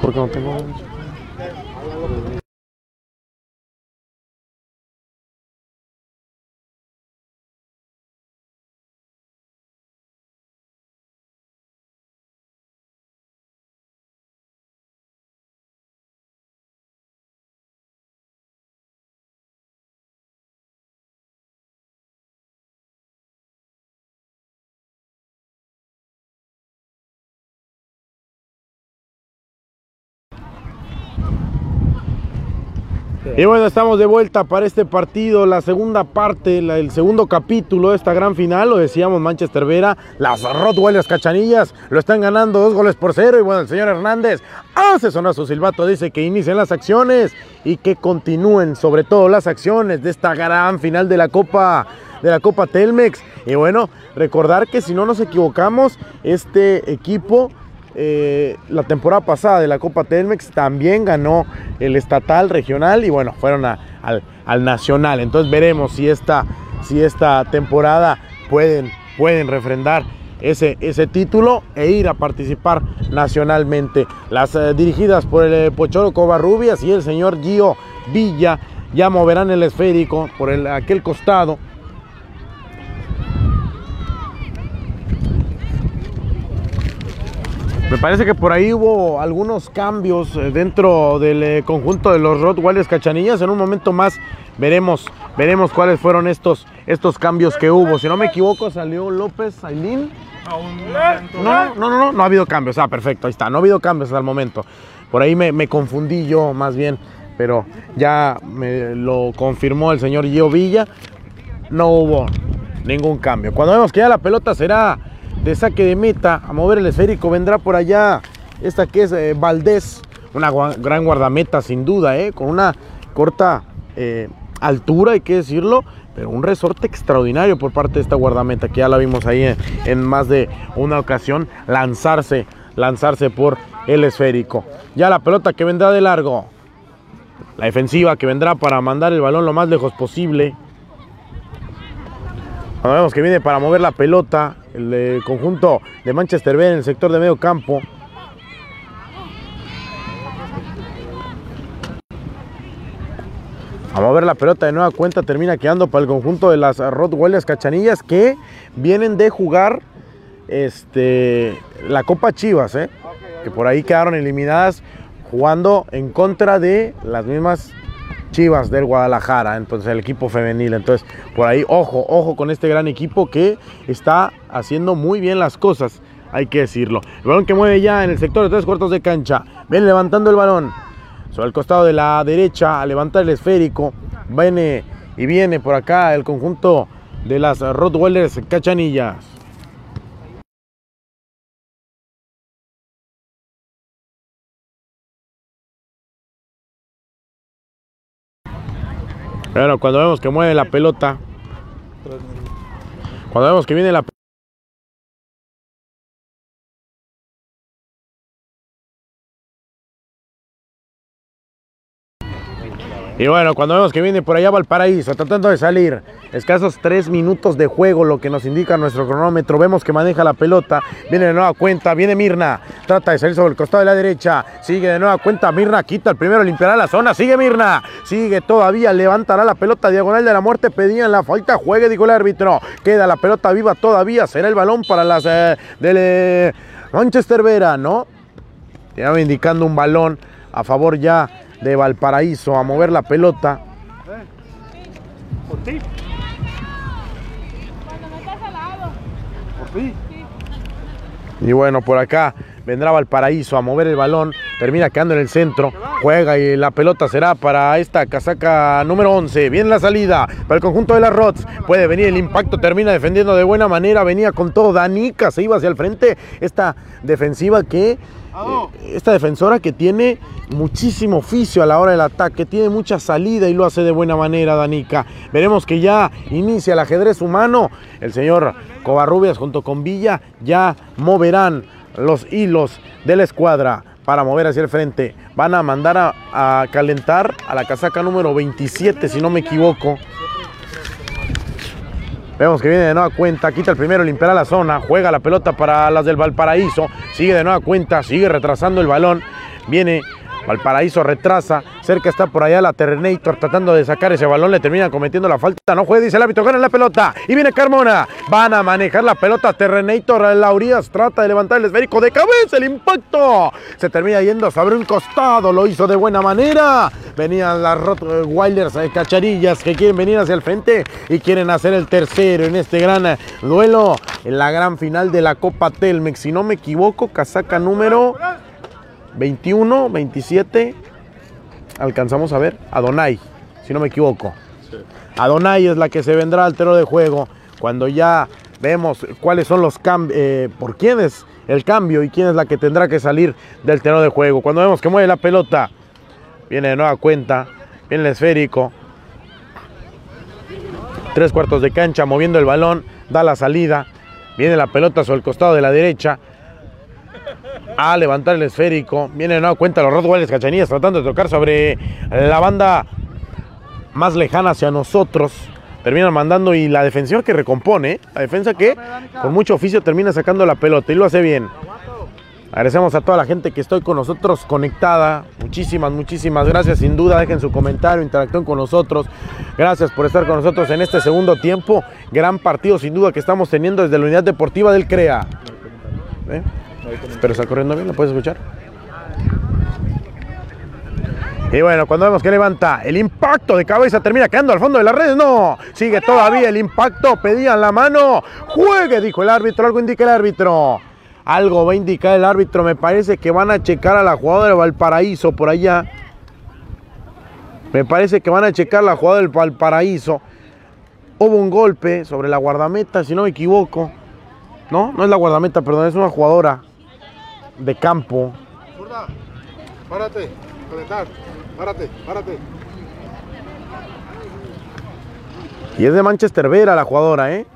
Porque no tengo. Y bueno, estamos de vuelta para este partido, la segunda parte, el segundo capítulo de esta gran final. Lo decíamos, Manchester Vera, las Rottweilers Cachanillas lo están ganando dos goles por cero. Y bueno, el señor Hernández hace sonar su silbato, dice que inicien las acciones y que continúen, sobre todo las acciones de esta gran final de la Copa de la Copa Telmex. Y bueno, recordar que si no nos equivocamos, este equipo eh, la temporada pasada de la Copa Telmex también ganó el estatal regional y bueno, fueron al, al nacional. Entonces veremos si esta, si esta temporada pueden, pueden refrendar ese, ese título e ir a participar nacionalmente. Las eh, dirigidas por el eh, Pocholo Covarrubias y el señor Gio Villa ya moverán el esférico por el, aquel costado. Me parece que por ahí hubo algunos cambios eh, dentro del eh, conjunto de los Rottweilers Cachanillas. En un momento más veremos, veremos cuáles fueron estos, estos cambios que hubo. Si no me equivoco, salió López Ailín. No, no, no, no, no ha habido cambios. Ah, perfecto, ahí está. No ha habido cambios hasta el momento. Por ahí me, me confundí yo más bien, pero ya me lo confirmó el señor Gio Villa. No hubo ningún cambio. Cuando vemos que ya la pelota será de saque de meta, a mover el esférico, vendrá por allá esta que es eh, Valdés, una gran guardameta sin duda, eh, con una corta eh, altura, hay que decirlo, pero un resorte extraordinario por parte de esta guardameta, que ya la vimos ahí en, en más de una ocasión, lanzarse, lanzarse por el esférico. Ya la pelota que vendrá de largo, la defensiva que vendrá para mandar el balón lo más lejos posible. Cuando vemos que viene para mover la pelota, el eh, conjunto de Manchester B en el sector de medio campo. A mover la pelota de nueva cuenta termina quedando para el conjunto de las Rottweilers Cachanillas que vienen de jugar este, la Copa Chivas, ¿eh? que por ahí quedaron eliminadas jugando en contra de las mismas Chivas del Guadalajara, entonces el equipo femenil. Entonces, por ahí, ojo, ojo con este gran equipo que está haciendo muy bien las cosas, hay que decirlo. El balón que mueve ya en el sector de tres cuartos de cancha. Viene levantando el balón sobre el costado de la derecha a levantar el esférico. Viene y viene por acá el conjunto de las Rottweilers Cachanillas. Bueno, cuando vemos que mueve la pelota, cuando vemos que viene la Y bueno, cuando vemos que viene por allá Valparaíso, tratando de salir, escasos tres minutos de juego, lo que nos indica nuestro cronómetro. Vemos que maneja la pelota, viene de nueva cuenta, viene Mirna, trata de salir sobre el costado de la derecha, sigue de nueva cuenta, Mirna quita el primero, limpiará la zona, sigue Mirna, sigue todavía, levantará la pelota diagonal de la muerte, pedían la falta, juegue, dijo el árbitro, queda la pelota viva todavía, será el balón para las eh, del eh, Manchester Vera, ¿no? Ya indicando un balón a favor ya de Valparaíso a mover la pelota. Por ti. Cuando no estás al lado. Por ti. Y bueno, por acá vendrá Valparaíso a mover el balón. Termina quedando en el centro. Juega y la pelota será para esta casaca número 11. Viene la salida para el conjunto de las Rots. Puede venir el impacto. Termina defendiendo de buena manera. Venía con todo. Danica se iba hacia el frente. Esta defensiva que. Eh, esta defensora que tiene muchísimo oficio a la hora del ataque, tiene mucha salida y lo hace de buena manera, Danica. Veremos que ya inicia el ajedrez humano. El señor Covarrubias junto con Villa ya moverán los hilos de la escuadra para mover hacia el frente. Van a mandar a, a calentar a la casaca número 27, si no me equivoco. Vemos que viene de nueva cuenta, quita el primero, limpiará la zona, juega la pelota para las del Valparaíso, sigue de nueva cuenta, sigue retrasando el balón. Viene Valparaíso retrasa, cerca está por allá la Terrenator tratando de sacar ese balón, le termina cometiendo la falta, no juega, dice el árbitro, gana la pelota y viene Carmona, van a manejar la pelota Terrenator, Laurías trata de levantar el esférico de cabeza, el impacto, se termina yendo sobre un costado, lo hizo de buena manera, venían las Rottweilers de Cacharillas que quieren venir hacia el frente y quieren hacer el tercero en este gran duelo, en la gran final de la Copa Telmex, si no me equivoco, casaca número... 21, 27, alcanzamos a ver, Adonai, si no me equivoco. Sí. Adonai es la que se vendrá al terreno de juego cuando ya vemos cuáles son los cambios, eh, por quién es el cambio y quién es la que tendrá que salir del terreno de juego. Cuando vemos que mueve la pelota, viene de nueva cuenta, viene el esférico, tres cuartos de cancha, moviendo el balón, da la salida, viene la pelota sobre el costado de la derecha, a levantar el esférico. Viene no cuenta los Rottweilers Cachanillas tratando de tocar sobre la banda más lejana hacia nosotros. Terminan mandando y la defensiva que recompone, la defensa que con mucho oficio termina sacando la pelota y lo hace bien. Agradecemos a toda la gente que estoy con nosotros conectada. Muchísimas, muchísimas gracias. Sin duda, dejen su comentario, interactúen con nosotros. Gracias por estar con nosotros en este segundo tiempo. Gran partido, sin duda, que estamos teniendo desde la unidad deportiva del CREA. ¿Eh? Pero está corriendo bien, ¿lo puedes escuchar? Y bueno, cuando vemos que levanta el impacto de cabeza, termina quedando al fondo de las redes. No, sigue todavía el impacto. Pedían la mano. Juegue, dijo el árbitro. Algo indica el árbitro. Algo va a indicar el árbitro. Me parece que van a checar a la jugadora de Valparaíso por allá. Me parece que van a checar la jugada del Valparaíso. Hubo un golpe sobre la guardameta, si no me equivoco. No, no es la guardameta, perdón, es una jugadora de campo. párate, párate, párate. Y es de Manchester Vera la jugadora, ¿eh?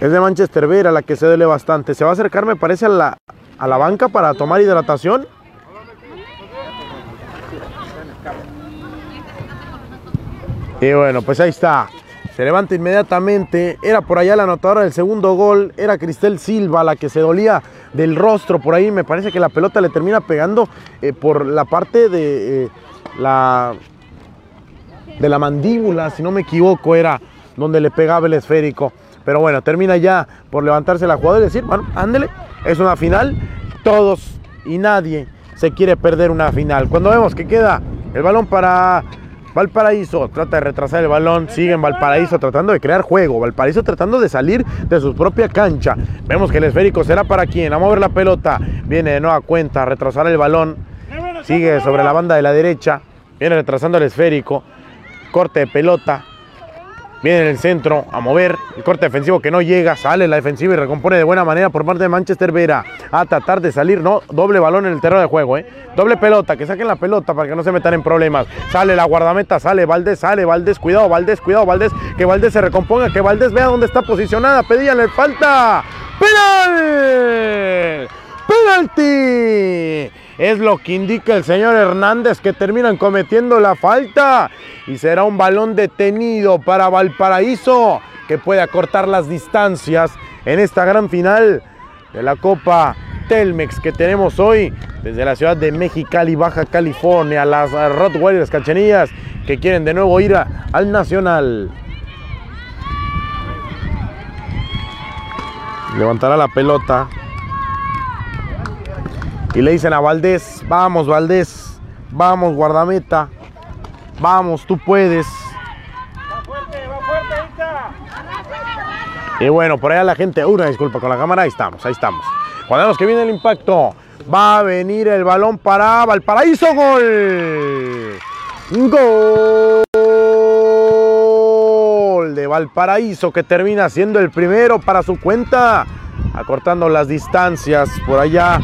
Es de Manchester Vera la que se duele bastante. Se va a acercar, me parece, a la, a la banca para tomar hidratación. Y bueno, pues ahí está. Se levanta inmediatamente. Era por allá la anotadora del segundo gol. Era Cristel Silva la que se dolía del rostro. Por ahí me parece que la pelota le termina pegando eh, por la parte de eh, la, de la mandíbula, si no me equivoco, era donde le pegaba el esférico. Pero bueno, termina ya por levantarse la jugada y decir, bueno, ándele, es una final. Todos y nadie se quiere perder una final. Cuando vemos que queda el balón para Valparaíso trata de retrasar el balón, sigue en Valparaíso tratando de crear juego, Valparaíso tratando de salir de su propia cancha. Vemos que el esférico será para quien, a mover la pelota, viene de nueva cuenta, a retrasar el balón, sigue sobre la banda de la derecha, viene retrasando el esférico, corte de pelota, Viene en el centro a mover. El corte defensivo que no llega. Sale la defensiva y recompone de buena manera por parte de Manchester Vera. A tratar de salir. No, doble balón en el terreno de juego. ¿eh? Doble pelota. Que saquen la pelota para que no se metan en problemas. Sale la guardameta. Sale Valdés. Sale Valdés. Cuidado Valdés. Cuidado Valdés. Que Valdés se recomponga. Que Valdés vea dónde está posicionada. Pedíanle falta. ¡Penal! ¡Penalti! Es lo que indica el señor Hernández que terminan cometiendo la falta. Y será un balón detenido para Valparaíso que puede acortar las distancias en esta gran final de la Copa Telmex que tenemos hoy desde la ciudad de Mexicali, Baja California, las Rottweilers Cachanillas que quieren de nuevo ir al Nacional. Levantará la pelota y le dicen a Valdés, vamos Valdés, vamos guardameta, vamos, tú puedes. Y bueno, por allá la gente, una disculpa con la cámara, ahí estamos, ahí estamos. Cuando vemos que viene el impacto, va a venir el balón para Valparaíso, gol. Gol de Valparaíso que termina siendo el primero para su cuenta, acortando las distancias por allá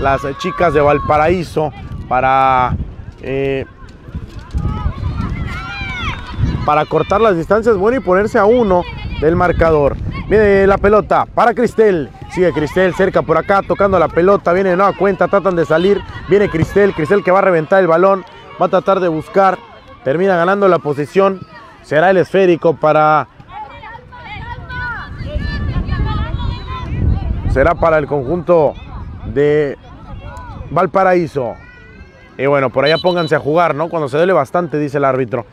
las chicas de Valparaíso para, eh, para cortar las distancias bueno y ponerse a uno del marcador. Viene la pelota para Cristel. Sigue Cristel cerca por acá, tocando la pelota. Viene de nueva cuenta, tratan de salir. Viene Cristel, Cristel que va a reventar el balón. Va a tratar de buscar. Termina ganando la posición. Será el esférico para. Será para el conjunto de Valparaíso. Y bueno, por allá pónganse a jugar, ¿no? Cuando se duele bastante, dice el árbitro.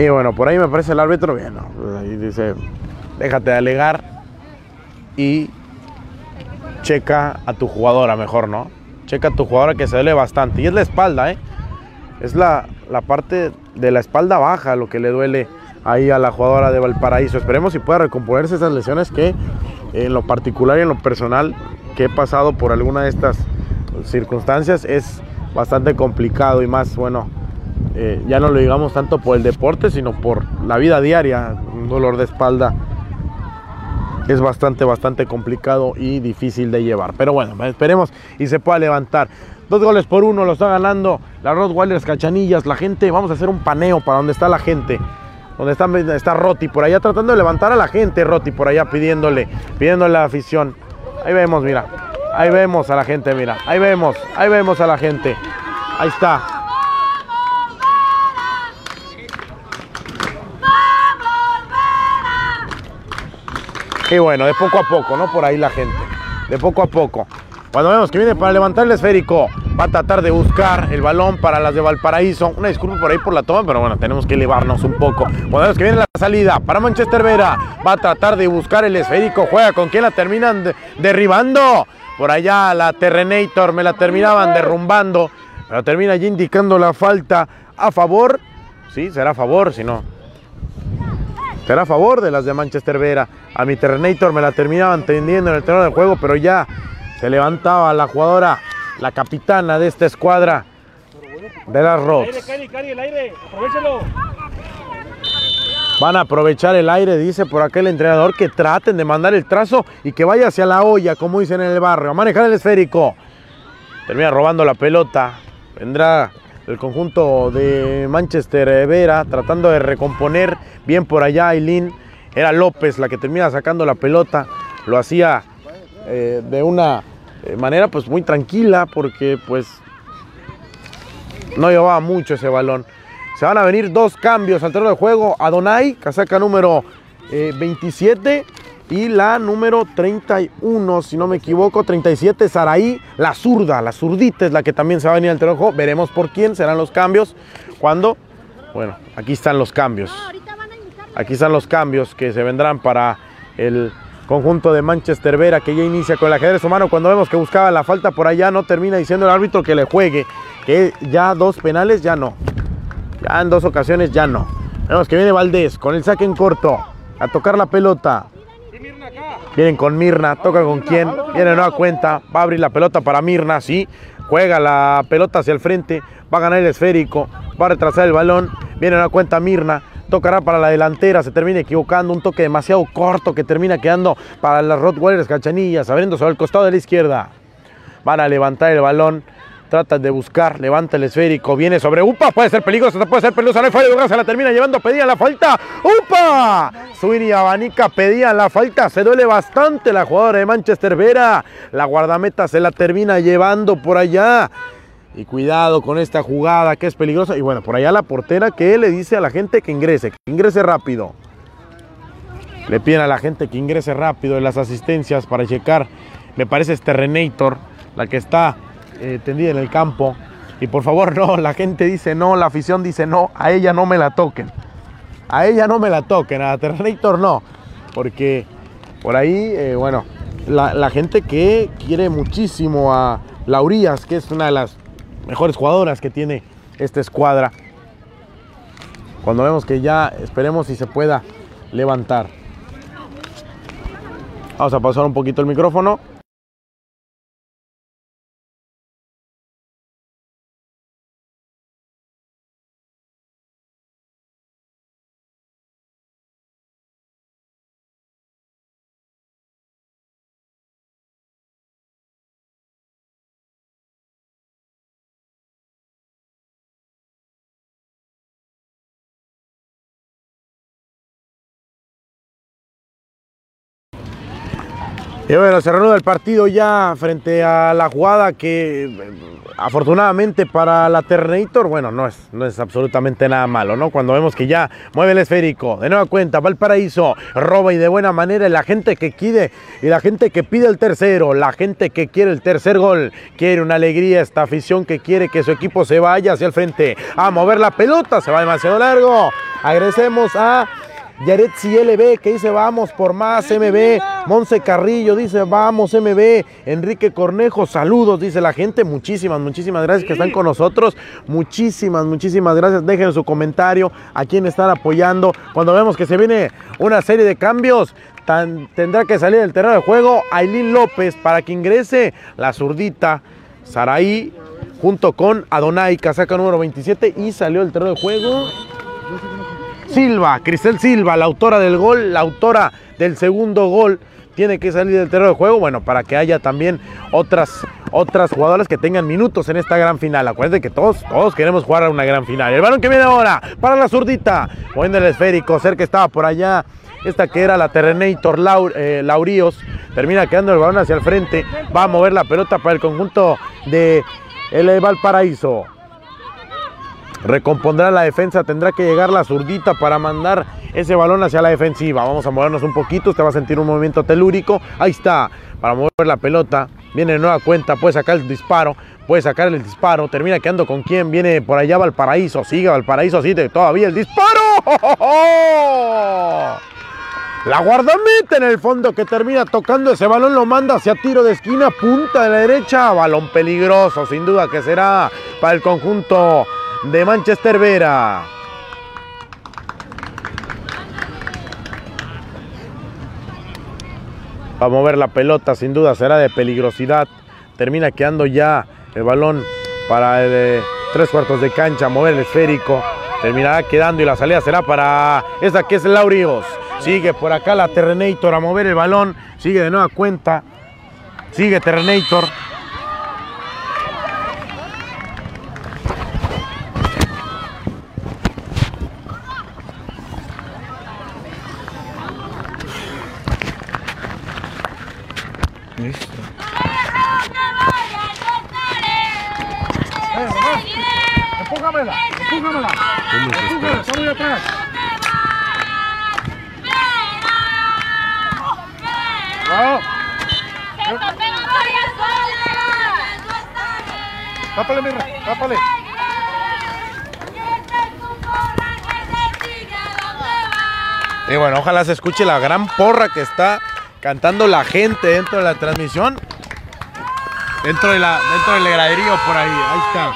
Y bueno, por ahí me parece el árbitro bien, ¿no? Pues ahí dice, déjate de alegar y checa a tu jugadora mejor, ¿no? Checa tu jugadora que se duele bastante. Y es la espalda, ¿eh? Es la, la parte de la espalda baja lo que le duele ahí a la jugadora de Valparaíso. Esperemos si pueda recomponerse esas lesiones que en lo particular y en lo personal que he pasado por alguna de estas circunstancias es bastante complicado y más, bueno, eh, ya no lo digamos tanto por el deporte, sino por la vida diaria. Un dolor de espalda es bastante, bastante complicado y difícil de llevar. Pero bueno, esperemos y se pueda levantar. Dos goles por uno, lo está ganando la Rottweilers Cachanillas. La gente, vamos a hacer un paneo para donde está la gente. Donde está, está Roti por allá tratando de levantar a la gente, Roti por allá pidiéndole, pidiéndole la afición. Ahí vemos, mira. Ahí vemos a la gente, mira. Ahí vemos, ahí vemos a la gente. Ahí está. Y bueno, de poco a poco, ¿no? Por ahí la gente. De poco a poco. Cuando vemos que viene para levantar el esférico, va a tratar de buscar el balón para las de Valparaíso. Una disculpa por ahí por la toma, pero bueno, tenemos que elevarnos un poco. Cuando vemos que viene la salida para Manchester Vera, va a tratar de buscar el esférico. Juega con quien la terminan derribando. Por allá la Terrenator me la terminaban derrumbando. Pero termina allí indicando la falta a favor. Sí, será a favor, si no, será a favor de las de Manchester Vera. A mi Terrenator me la terminaban tendiendo en el terreno de juego, pero ya se levantaba la jugadora, la capitana de esta escuadra de las Rods. Van a aprovechar el aire, dice por aquel entrenador, que traten de mandar el trazo y que vaya hacia la olla, como dicen en el barrio, a manejar el esférico. Termina robando la pelota. Vendrá el conjunto de Manchester Vera tratando de recomponer bien por allá Aileen. Era López la que termina sacando la pelota. Lo hacía eh, de una eh, manera pues muy tranquila porque pues no llevaba mucho ese balón. Se van a venir dos cambios al terreno de juego. Adonai, casaca número eh, 27 y la número 31, si no me equivoco, 37, Saraí, la zurda, la zurdita es la que también se va a venir al terreno. Veremos por quién serán los cambios. Cuando, bueno, aquí están los cambios. Aquí están los cambios que se vendrán para el conjunto de Manchester Vera que ya inicia con el ajedrez humano. Cuando vemos que buscaba la falta por allá, no termina diciendo el árbitro que le juegue, que ya dos penales ya no. Ya en dos ocasiones ya no. Vemos que viene Valdés con el saque en corto a tocar la pelota. Vienen con Mirna, toca con quién, viene nueva cuenta, va a abrir la pelota para Mirna, sí, juega la pelota hacia el frente, va a ganar el esférico, va a retrasar el balón, viene nueva cuenta Mirna, tocará para la delantera, se termina equivocando, un toque demasiado corto que termina quedando para las Rottweilers Cachanillas, abriendo sobre el costado de la izquierda. Van a levantar el balón, tratan de buscar, levanta el esférico, viene sobre Upa, puede ser peligroso, puede ser peligroso, no fallo, se la termina llevando, pedía la falta, Upa, Suiri Abanica pedía la falta, se duele bastante la jugadora de Manchester Vera, la guardameta se la termina llevando por allá, y cuidado con esta jugada que es peligrosa, y bueno, por allá la portera que le dice a la gente que ingrese, que ingrese rápido. Le piden a la gente que ingrese rápido en las asistencias para checar, me parece es Terrenator, la que está eh, tendida en el campo. Y por favor, no, la gente dice no, la afición dice no, a ella no me la toquen. A ella no me la toquen, a Terrenator no. Porque por ahí, eh, bueno, la, la, gente que quiere muchísimo a Laurías, que es una de las mejores jugadoras que tiene esta escuadra. Cuando vemos que ya esperemos si se pueda levantar. Vamos a pasar un poquito el micrófono. Y bueno, se reanuda el partido ya frente a la jugada que eh, afortunadamente para la Terminator, bueno, no es, no es absolutamente nada malo, ¿no? Cuando vemos que ya mueve el esférico, de nueva cuenta, va el paraíso, roba y de buena manera, la gente que quiere, y la gente que pide el tercero, la gente que quiere el tercer gol, quiere una alegría, esta afición que quiere que su equipo se vaya hacia el frente, a mover la pelota, se va demasiado largo, agradecemos a Yaretsi LB que dice vamos por más MB. Monse Carrillo dice vamos MB. Enrique Cornejo, saludos, dice la gente. Muchísimas, muchísimas gracias que están con nosotros. Muchísimas, muchísimas gracias. Dejen su comentario a quien están apoyando. Cuando vemos que se viene una serie de cambios, tendrá que salir del terreno de juego Ailín López para que ingrese la zurdita Saraí junto con Adonai, casaca número 27 y salió del terreno de juego. Silva, Cristel Silva, la autora del gol, la autora del segundo gol, tiene que salir del terreno de juego, bueno, para que haya también otras, otras jugadoras que tengan minutos en esta gran final. Acuérdense que todos, todos queremos jugar a una gran final. El balón que viene ahora para la zurdita, moviendo el esférico, cerca estaba por allá, esta que era la Terrenator eh, Lauríos, termina quedando el balón hacia el frente, va a mover la pelota para el conjunto de el Valparaíso. Recompondrá la defensa, tendrá que llegar la zurdita para mandar ese balón hacia la defensiva. Vamos a movernos un poquito, usted va a sentir un movimiento telúrico. Ahí está, para mover la pelota. Viene de nueva cuenta, puede sacar el disparo, puede sacar el disparo. Termina quedando con quién, viene por allá Valparaíso, sigue Valparaíso, sigue todavía el disparo. La guardameta en el fondo que termina tocando ese balón, lo manda hacia tiro de esquina, punta de la derecha, balón peligroso, sin duda que será para el conjunto de Manchester Vera. Va a mover la pelota, sin duda será de peligrosidad. Termina quedando ya el balón para el, eh, tres cuartos de cancha, mover el esférico. Terminará quedando y la salida será para esa que es el Lauríos. Sigue por acá la Terrenator a mover el balón. Sigue de nueva cuenta. Sigue Terrenator. Y bueno, ojalá se escuche la gran porra que está cantando la gente dentro de la transmisión. Dentro, del graderío por ahí, ahí está.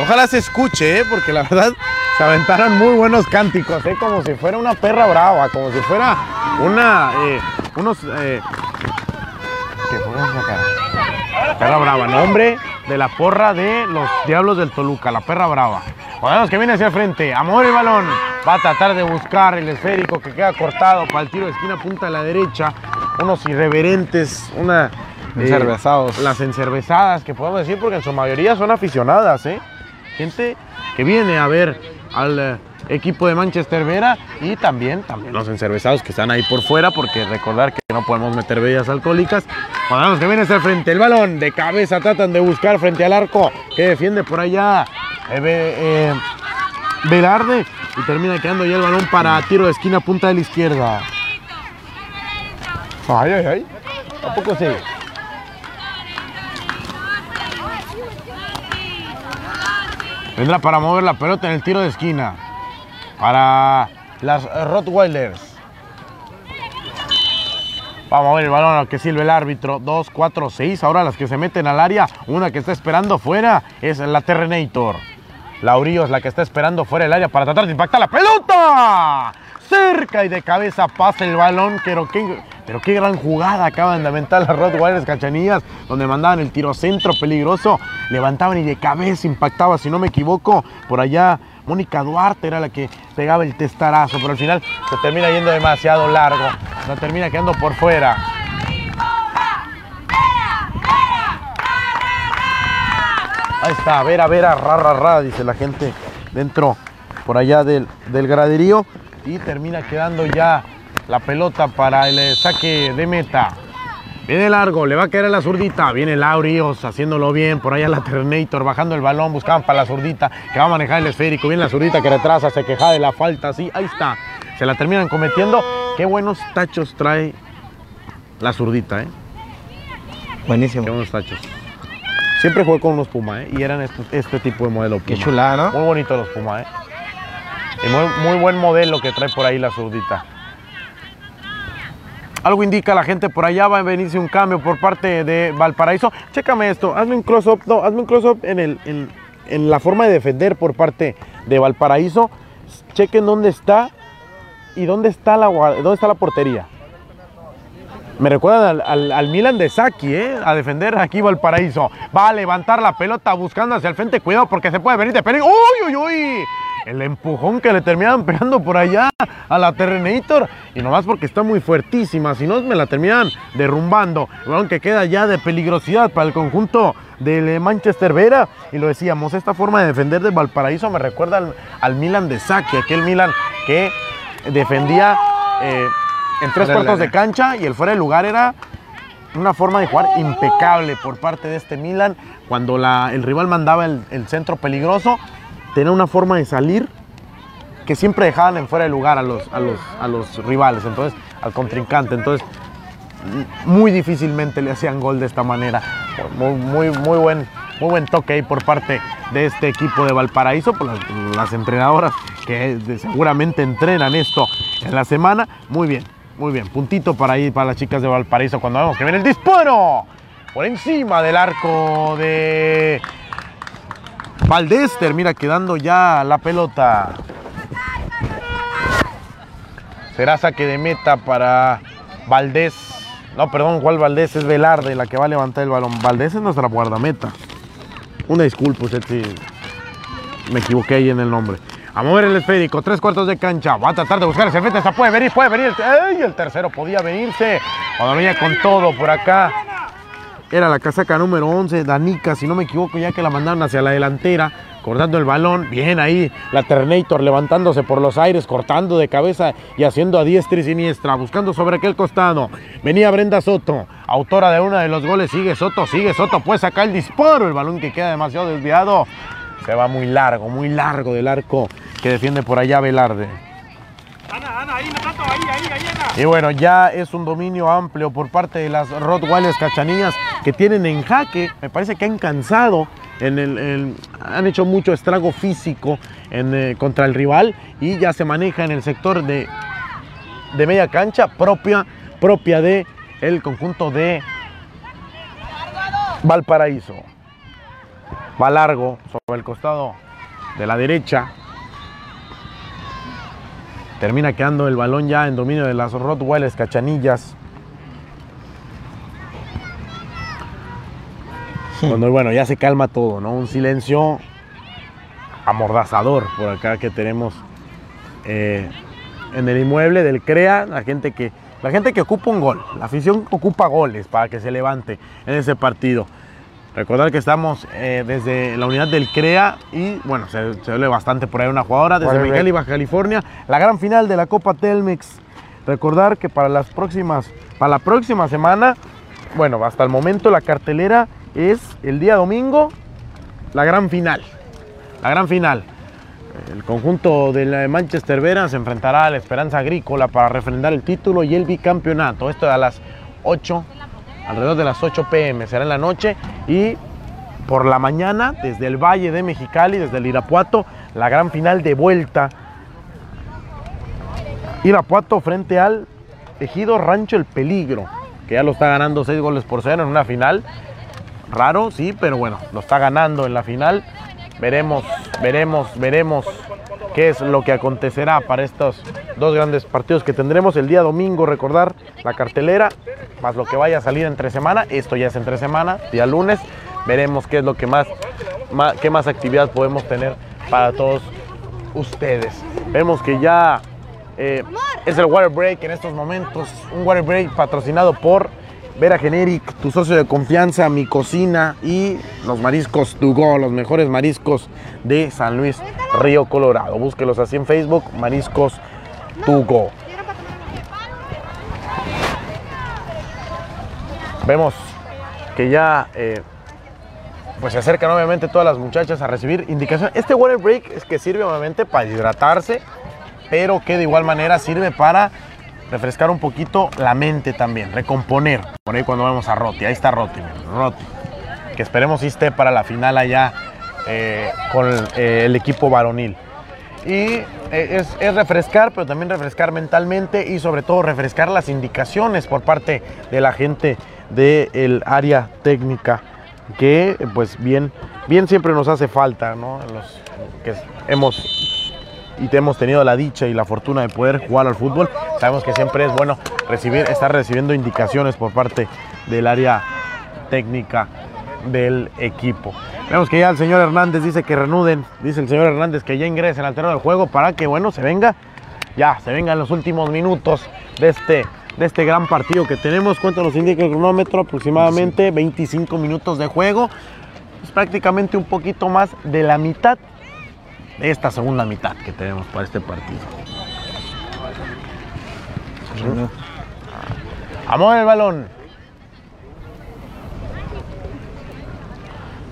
Ojalá se escuche, ¿eh? porque la verdad se aventaron muy buenos cánticos, ¿eh? como si fuera una perra brava, como si fuera una, eh, unos, eh. Perra brava, nombre de la porra de los Diablos del Toluca, la perra brava. Podemos que viene hacia el frente, a mover el balón, va a tratar de buscar el esférico que queda cortado para el tiro de esquina punta a la derecha, unos irreverentes, una... Encervezados. las encervezadas que podemos decir porque en su mayoría son aficionadas, ¿eh? gente que viene a ver al eh, equipo de Manchester Vera y también, también los encervezados que están ahí por fuera, porque recordar que no podemos meter bebidas alcohólicas. Cuando que viene hacia el frente, el balón de cabeza tratan de buscar frente al arco que defiende por allá eh, eh, Velarde y termina quedando ya el balón para tiro de esquina punta de la izquierda. Ay, ay, ay. Tampoco se Vendrá para mover la pelota en el tiro de esquina. Para las Rottweilers. Vamos a ver el balón al que sirve el árbitro. 2, 4, 6. Ahora las que se meten al área. Una que está esperando fuera es la Terrenator. Laurío es la que está esperando fuera del área para tratar de impactar la pelota. Cerca y de cabeza pasa el balón. Pero qué, pero qué gran jugada acaban de aventar las Rottweilers Cachanillas. Donde mandaban el tiro centro peligroso. Levantaban y de cabeza impactaba, si no me equivoco, por allá. Mónica Duarte era la que pegaba el testarazo, pero al final se termina yendo demasiado largo. No termina quedando por fuera. Ahí está, Vera, Vera, ra, ra, ra, dice la gente dentro, por allá del, del graderío. Y termina quedando ya la pelota para el saque de meta. Viene largo, le va a caer a la zurdita. Viene Laurios haciéndolo bien. Por allá la Terminator bajando el balón. Buscaban para la zurdita que va a manejar el esférico. Viene la zurdita que retrasa, se queja de la falta. Sí, ahí está. Se la terminan cometiendo. Qué buenos tachos trae la zurdita, ¿eh? Buenísimo. Qué buenos tachos. Siempre jugué con unos Puma, ¿eh? Y eran este, este tipo de modelo Puma. Qué chulada, ¿no? Muy bonito los Puma, ¿eh? Y muy, muy buen modelo que trae por ahí la zurdita. Algo indica la gente por allá, va a venirse un cambio por parte de Valparaíso. Chécame esto, hazme un close-up, no, hazme un close-up en, el, en, en la forma de defender por parte de Valparaíso. Chequen dónde está y dónde está la, dónde está la portería. Me recuerdan al, al- Milan de Saki, ¿eh? A defender aquí Valparaíso. Va a levantar la pelota buscando hacia el frente. Cuidado porque se puede venir de peligro. ¡Uy, uy, uy! El empujón que le terminaban pegando por allá a la Terrenator. Y nomás porque está muy fuertísima. Si no, me la terminan derrumbando. Balón que queda ya de peligrosidad para el conjunto del eh, Manchester Vera. Y lo decíamos, esta forma de defender de Valparaíso me recuerda al, al Milan de Saki. Aquel Milan que defendía... eh, en tres cuartos de cancha y el fuera de lugar era una forma de jugar impecable por parte de este Milan. Cuando la- el rival mandaba el, el centro peligroso, tenía una forma de salir que siempre dejaban en fuera de lugar a los, a los, a los rivales, entonces al contrincante. Entonces, muy difícilmente le hacían gol de esta manera. Muy, muy, muy buen, muy buen toque ahí por parte de este equipo de Valparaíso, por las, las entrenadoras que de- seguramente entrenan esto en la semana. Muy bien, muy bien. Puntito para ahí, para las chicas de Valparaíso, cuando vemos que viene el disparo por encima del arco de Valdés. Termina quedando ya la pelota. Será saque de meta para Valdés. No, perdón, ¿cuál Valdés? Es Velarde la que va a levantar el balón. Valdés es nuestra guardameta. Una disculpa, usted si me equivoqué ahí en el nombre. A mover el esférico, tres cuartos de cancha. Va a tratar de buscar ese frente. Esta puede venir, puede venir. ¡Ey! El tercero podía venirse. Venía con todo por acá. Era la casaca número 11, Danica, si no me equivoco, ya que la mandaron hacia la delantera, cortando el balón. Bien ahí, la Terminator levantándose por los aires, cortando de cabeza y haciendo a diestra y siniestra, buscando sobre aquel costado. Venía Brenda Soto, autora de uno de los goles. Sigue Soto, sigue Soto, puede sacar el disparo. El balón que queda demasiado desviado. Se va muy largo, muy largo del arco que defiende por allá Velarde. Y bueno, ya es un dominio amplio por parte de las Rottweilers cachanillas que tienen en jaque. Me parece que han cansado, en el, en- han hecho mucho estrago físico en, eh, contra el rival y ya se maneja en el sector de, de media cancha propia, propia de el conjunto de Valparaíso. Va largo sobre el costado de la derecha. Termina quedando el balón ya en dominio de las Rottweilers cachanillas. Cuando, bueno, ya se calma todo, ¿no? Un silencio amordazador por acá que tenemos eh, en el inmueble del CREA. La gente, que, la gente que ocupa un gol, la afición ocupa goles para que se levante en ese partido. Recordar que estamos eh, desde la unidad del CREA y bueno, se, se ve bastante por ahí una jugadora desde Miguel y Baja California, la gran final de la Copa Telmex. Recordar que para las próximas, para la próxima semana, bueno, hasta el momento la cartelera es el día domingo, la gran final. La gran final. El conjunto de la Manchester Vera se enfrentará a la Esperanza Agrícola para refrendar el título y el bicampeonato. Esto a las 8, alrededor de las 8 pm será en la noche y por la mañana desde el Valle de Mexicali, desde el Irapuato, la gran final de vuelta. Irapuato frente al Ejido Rancho El Peligro, que ya lo está ganando 6 goles por cero en una final. Raro, sí, pero bueno, lo está ganando en la final. Veremos, veremos, veremos qué es lo que acontecerá para estos dos grandes partidos que tendremos el día domingo. Recordar la cartelera, más lo que vaya a salir entre semana. Esto ya es entre semana, día lunes. Veremos qué es lo que más, qué más actividad podemos tener para todos ustedes. Vemos que ya eh, es el water break en estos momentos. Un water break patrocinado por Vera Generic, tu socio de confianza, mi cocina y los mariscos to go, los mejores mariscos de San Luis Río Colorado. Búsquelos así en Facebook, mariscos to go. Vemos que ya eh, pues se acercan obviamente todas las muchachas a recibir indicación. Este water break es que sirve obviamente para hidratarse, pero que de igual manera sirve para refrescar un poquito la mente también, recomponer. Por ahí cuando vemos a Roti, ahí está Roti, miren, Roti, que esperemos si para la final allá eh, con eh, el equipo varonil. Y eh, es, es refrescar, pero también refrescar mentalmente y sobre todo refrescar las indicaciones por parte de la gente del área técnica que pues bien, bien siempre nos hace falta, ¿no? Los que hemos y te hemos tenido la dicha y la fortuna de poder jugar al fútbol, sabemos que siempre es bueno recibir, estar recibiendo indicaciones por parte del área técnica del equipo. Vemos que ya el señor Hernández dice que renuden, dice el señor Hernández que ya ingresen al terreno del juego para que, bueno, se venga, ya, se vengan los últimos minutos de este, de este gran partido que tenemos. ¿Cuánto nos indica el cronómetro? Aproximadamente 25 minutos de juego. Es prácticamente un poquito más de la mitad de esta segunda mitad que tenemos para este partido. A mover el balón.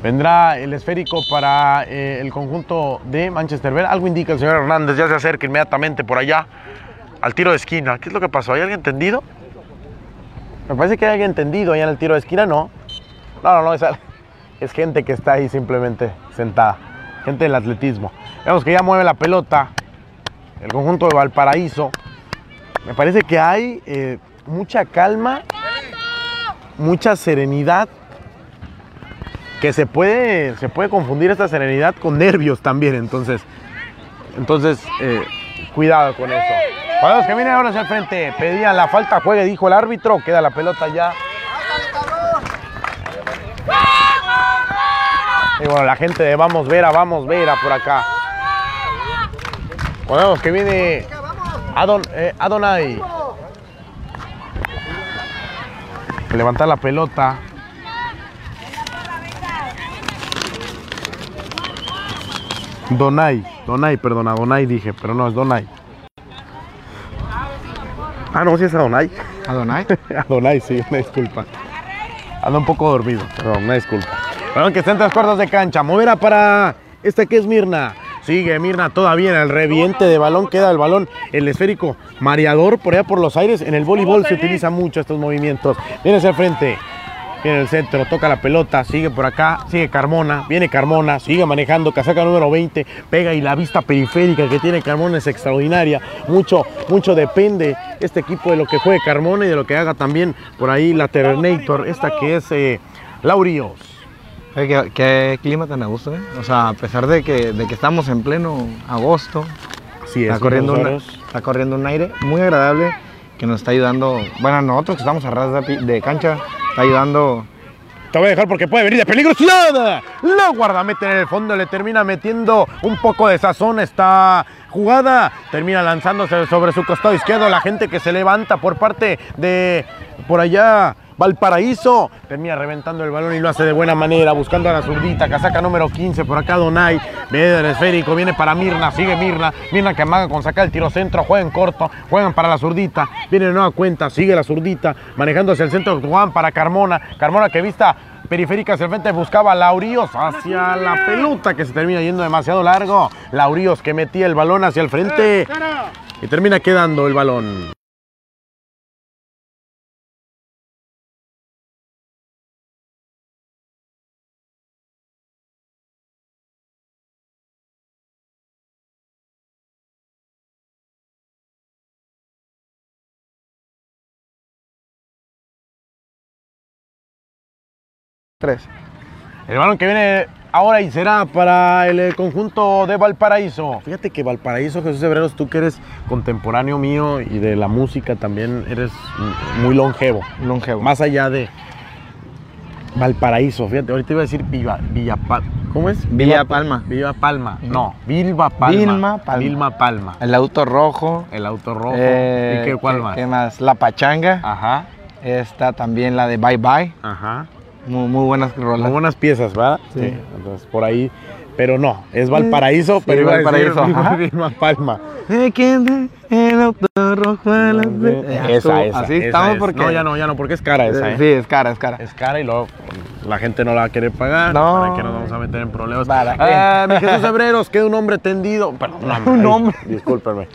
Vendrá el esférico para eh, el conjunto de Manchester Ver. Algo indica el señor Hernández, ya se acerca inmediatamente por allá al tiro de esquina. ¿Qué es lo que pasó? ¿Hay alguien entendido? Me parece que hay alguien entendido allá en el tiro de esquina, ¿no? No, no, no, es gente que está ahí simplemente sentada. Gente del atletismo. Vemos que ya mueve la pelota el conjunto de Valparaíso. Me parece que hay eh, mucha calma, mucha serenidad que se puede, se puede confundir esta serenidad con nervios también. Entonces, entonces eh, cuidado con eso. Para los que vienen ahora hacia el frente, pedían la falta, juegue, dijo el árbitro, queda la pelota ya. Y bueno, la gente de Vamos Vera, Vamos Vera por acá. Podemos que viene Adon, eh, Adonai. Levantar la pelota. Donai, Donai, perdona, Donai dije, pero no es Donai. Ah, no, sí es Adonai. Adonai. Adonai, sí, una disculpa. Ando un poco dormido, perdón, una disculpa. Bueno, que está en tres cuartos de cancha. Moverá para esta que es Mirna. Sigue Mirna todavía en el reviente de balón. Queda el balón, el esférico mareador por allá por los aires. En el voleibol se utiliza mucho estos movimientos. Viene hacia el frente. Viene el centro, toca la pelota, sigue por acá, sigue Carmona, viene Carmona, sigue manejando, casaca número 20, pega y la vista periférica que tiene Carmona es extraordinaria. Mucho, mucho depende este equipo de lo que juegue Carmona y de lo que haga también por ahí la Terrenator, esta que es eh, Laurios. ¿Qué, qué clima tan a gusto, ¿eh? O sea, a pesar de que, de que estamos en pleno agosto, Sí, está es corriendo, una- está corriendo un aire muy agradable que nos está ayudando. Bueno, nosotros que estamos a ras de, cancha, está ayudando. Te voy a dejar porque puede venir de peligrosidad. La guardameta en el fondo le termina metiendo un poco de sazón esta jugada. Termina lanzándose sobre su costado izquierdo. La gente que se levanta por parte de por allá. Valparaíso. Termina reventando el balón y lo hace de buena manera, buscando a la zurdita, casaca número 15, por acá Donay, viene del esférico, viene para Mirna, sigue Mirna, Mirna que amaga con sacar el tiro centro, juega en corto, juegan para la zurdita, viene de nueva cuenta, sigue la zurdita, manejando hacia el centro, Juan para Carmona, Carmona que vista periférica hacia el frente buscaba a Lauríos hacia la pelota que se termina yendo demasiado largo, Lauríos que metía el balón hacia el frente. Y termina quedando el balón. El balón que viene ahora y será para el eh, conjunto de Valparaíso. Fíjate que Valparaíso, Jesús Hebreros, tú que eres contemporáneo mío y de la música también eres muy longevo. Longevo. Más allá de Valparaíso, fíjate, ahorita iba a decir Villa, Villa Pa- ¿Cómo es? Villa Palma. Villa Palma. No, Vilma Palma. Vilma Palma. Vilma Palma. El auto rojo. El auto rojo. eh, ¿Y qué, cuál ¿qué- más? qué más? La pachanga. Ajá, Está también la de Bye Bye. ajá. Muy, muy buenas Muy rolas. buenas piezas, ¿verdad? Sí. Entonces, por ahí. Pero no, es Valparaíso, pero Sí, decir Valparaíso. Vilma Palma. El auto rojo Esa, esa. Así esa estamos es. porque. No, ya no, ya no, porque es cara esa, Eh, ¿eh? Sí, es cara, es cara. Es cara y luego la gente no la va a querer pagar. No. ¿Para qué nos vamos a meter en problemas? ¿Para qué? Ah, mi Jesús Hebreros, queda un hombre tendido. Perdón, Un hombre. Discúlpenme.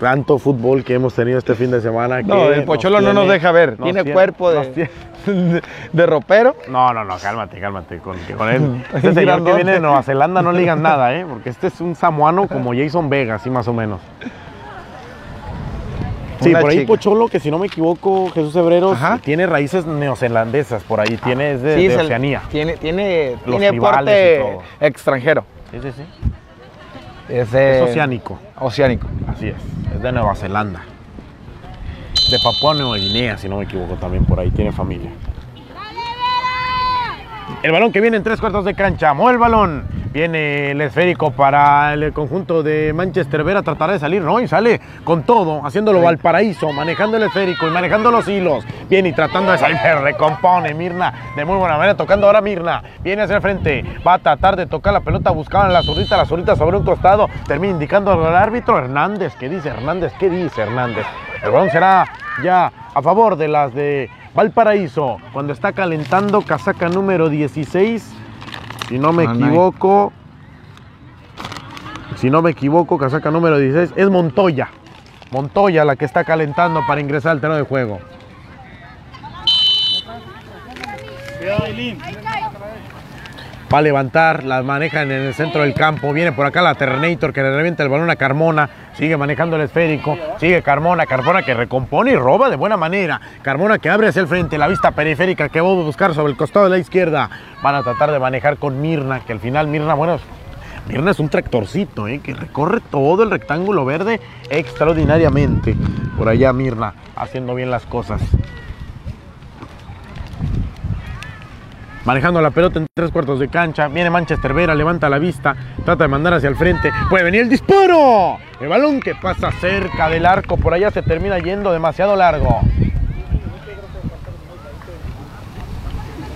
Tanto fútbol que hemos tenido este fin de semana. No, que el Pocholo no tiene- nos deja ver. nos Tiene tiene- cuerpo de, tiene- de, de ropero. No, no, no, cálmate, cálmate. Con, él. Este señor que viene de Nueva Zelanda no le digan nada, ¿eh? Porque este es un samuano como Jason Vega, así más o menos. Sí, por ahí chica. Pocholo, que si no me equivoco, Jesús Hebreros, Ajá. tiene raíces neozelandesas por ahí, tiene, es de, Sí, Oceanía. Tiene, tiene, Los tiene porte extranjero. Sí, sí, sí. Es, de- Es oceánico, Oceánico. así es. Es de Nueva Zelanda. De Papua Nueva Guinea, si no me equivoco, también por ahí tiene familia. El balón que viene en tres cuartos de cancha. Mueve el balón. Viene el esférico para el conjunto de Manchester Vera. Tratará de salir, ¿no? Y sale con todo, haciéndolo Valparaíso, manejando el esférico y manejando los hilos. Viene y tratando de salir. Recompone Mirna de muy buena manera. Tocando ahora Mirna. Viene hacia el frente. Va a tratar de tocar la pelota. Buscaban la zurdita. La zurdita sobre un costado. Termina indicando al árbitro Hernández. ¿Qué dice Hernández? ¿Qué dice Hernández? El balón será ya a favor de las de Valparaíso. Cuando está calentando casaca número 16. Si no me Ah, equivoco. Si no me equivoco, casaca número 16 es Montoya. Montoya la que está calentando para ingresar al terreno de juego. Va a levantar, la manejan en el centro del campo. Viene por acá la Terrenator que le revienta el balón a Carmona. Sigue manejando el esférico. Sigue Carmona. Carmona que recompone y roba de buena manera. Carmona que abre hacia el frente. La vista periférica que va a buscar sobre el costado de la izquierda. Van a tratar de manejar con Mirna. Que al final Mirna, bueno, Mirna es un tractorcito, ¿eh? que recorre todo el rectángulo verde extraordinariamente. Por allá Mirna, haciendo bien las cosas. Manejando la pelota en tres cuartos de cancha. Viene Manchester Vera, levanta la vista, trata de mandar hacia el frente. Puede venir el disparo. El balón que pasa cerca del arco, por allá se termina yendo demasiado largo.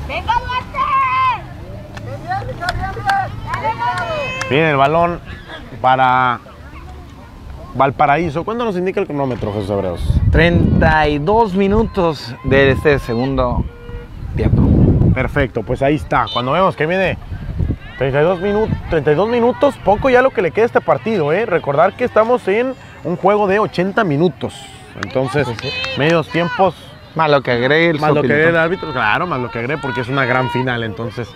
¡Venga! Viene el balón para Valparaíso. ¿Cuándo nos indica el cronómetro, Jesús Hebreos? 32 minutos de este segundo tiempo. Perfecto, pues ahí está. Cuando vemos que viene 32, minutos 32 minutos, poco ya lo que le queda a este partido. ¿eh? Recordar que estamos en un juego de 80 minutos. Entonces, medios tiempos, Más lo que agregue el más lo que agregue el árbitro, claro, más lo que agregue porque es una gran final. Entonces,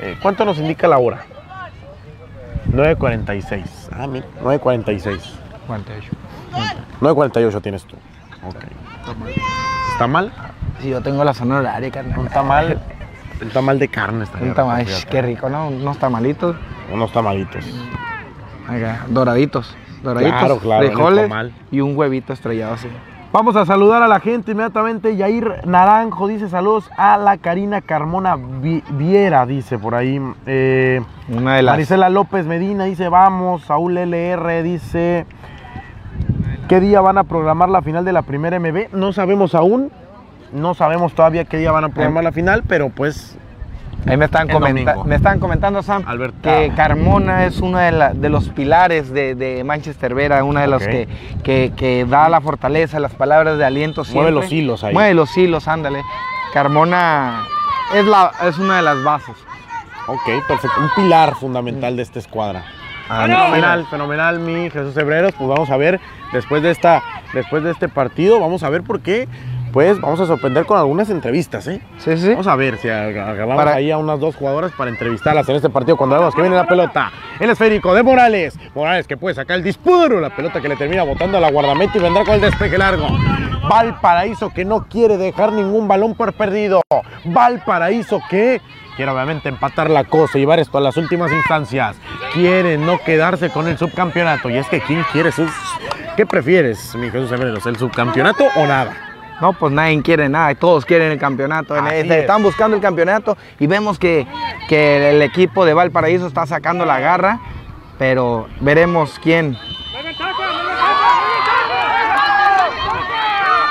eh, ¿cuánto nos indica la hora? 9.46. Ah, mira, 9.46. 48. 9.48 tienes tú. Ok. ¿Está mal? Si yo tengo la zona horaria, carnal. Un tamal, un tamal de carne. estaría Un tamal, rico, qué rico, ¿no? Unos tamalitos, Unos tamalitos. acá, doraditos. Doraditos, Claro, claro, frijoles y un huevito estrellado así. Vamos a saludar a la gente inmediatamente. Yair Naranjo dice saludos a la Karina Carmona Vi- Viera, dice por ahí. Eh, Una de las... Marisela López Medina dice vamos. Saúl LR dice ¿qué día van a programar la final de la primera MB? No sabemos aún. No sabemos todavía qué día van a programar la final, pero pues Ahí me están, comenta- me están comentando, Sam, Alberto. que Carmona es uno de, la- de los pilares de, de Manchester Vera, uno de los Ok. que, que- que da la fortaleza, las palabras de aliento siempre. Mueve los hilos ahí. Mueve los hilos, ándale. Carmona es, la, es una de las bases. Ok, perfecto. Un pilar fundamental de esta escuadra. Ah, fenomenal, fenomenal, mi Jesús Hebreros. Pues vamos a ver, después de, esta, después de este partido, vamos a ver por qué. Pues vamos a sorprender con algunas entrevistas, ¿eh? Sí, sí. Vamos a ver si ag- agarramos Para- ahí a unas dos jugadoras para entrevistarlas en este partido cuando vemos que viene la pelota. El esférico de Morales. Morales que puede sacar el disparo. La pelota que le termina botando a la guardameta y vendrá con el despeje largo. Valparaíso que no quiere dejar ningún balón por perdido. Valparaíso que quiere obviamente empatar la cosa y llevar esto a las últimas instancias. Quiere no quedarse con el subcampeonato. Y es que ¿quién quiere sus... ¿Qué prefieres, mi Jesús Hebreros? ¿El subcampeonato o nada? No, pues nadie quiere nada, todos quieren el campeonato. Así es. Están buscando el campeonato y vemos que, que el equipo de Valparaíso está sacando la garra, pero veremos quién.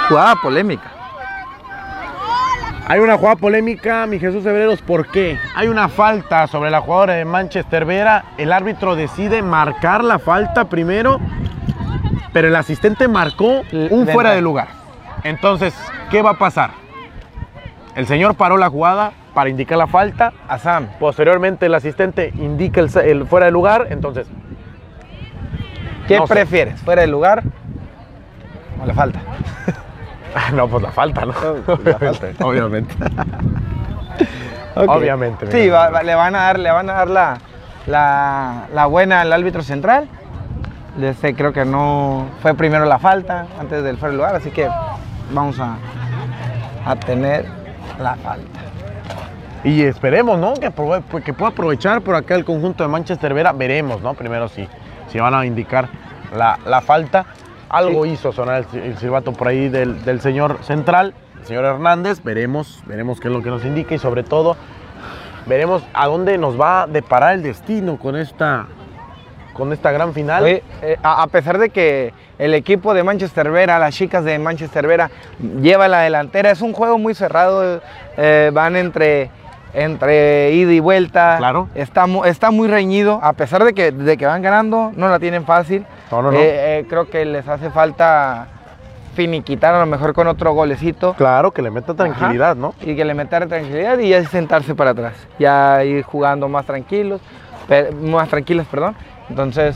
Jugada polémica. Hay una jugada polémica, mi Jesús Hebreros, ¿por qué? Hay una falta sobre la jugadora de Manchester Vera. El árbitro decide marcar la falta primero. pero el asistente marcó un de fuera de lugar. Entonces, ¿qué va a pasar? El señor paró la jugada para indicar la falta. A Sam. Posteriormente, el asistente indica el, fuera de lugar. Entonces, ¿Qué No sé. prefieres? ¿Fuera de lugar o la falta? no, pues la falta, ¿no? La falta. Obviamente. Obviamente, Sí, mira. va- va- le van a dar, le van a dar la, la, la buena al árbitro central. Este, creo que no fue primero la falta antes del fuera de lugar, así que vamos a, a tener la falta. Y esperemos, ¿no? Que, pues, que pueda aprovechar por acá el conjunto de Manchester Vera. Veremos, ¿no? Primero si, si van a indicar la, la falta. Algo hizo sonar el silbato por ahí del, del señor central, el señor Hernández. Veremos, veremos qué es lo que nos indica y sobre todo veremos a dónde nos va a deparar el destino con esta, con esta gran final. Oye, eh, a, a pesar de que el equipo de Manchester Vera, las chicas de Manchester Vera, lleva la delantera, es un juego muy cerrado, eh, van entre, entre ida y vuelta. Claro. Está, está muy reñido, a pesar de que, de que van ganando, no la tienen fácil. No, no, no. Eh, creo que les hace falta finiquitar a lo mejor con otro golecito. Claro, que le meta tranquilidad, Ajá. ¿no? Y que le meter tranquilidad y ya sentarse para atrás. Ya ir jugando más tranquilos, más tranquilos, perdón. Entonces,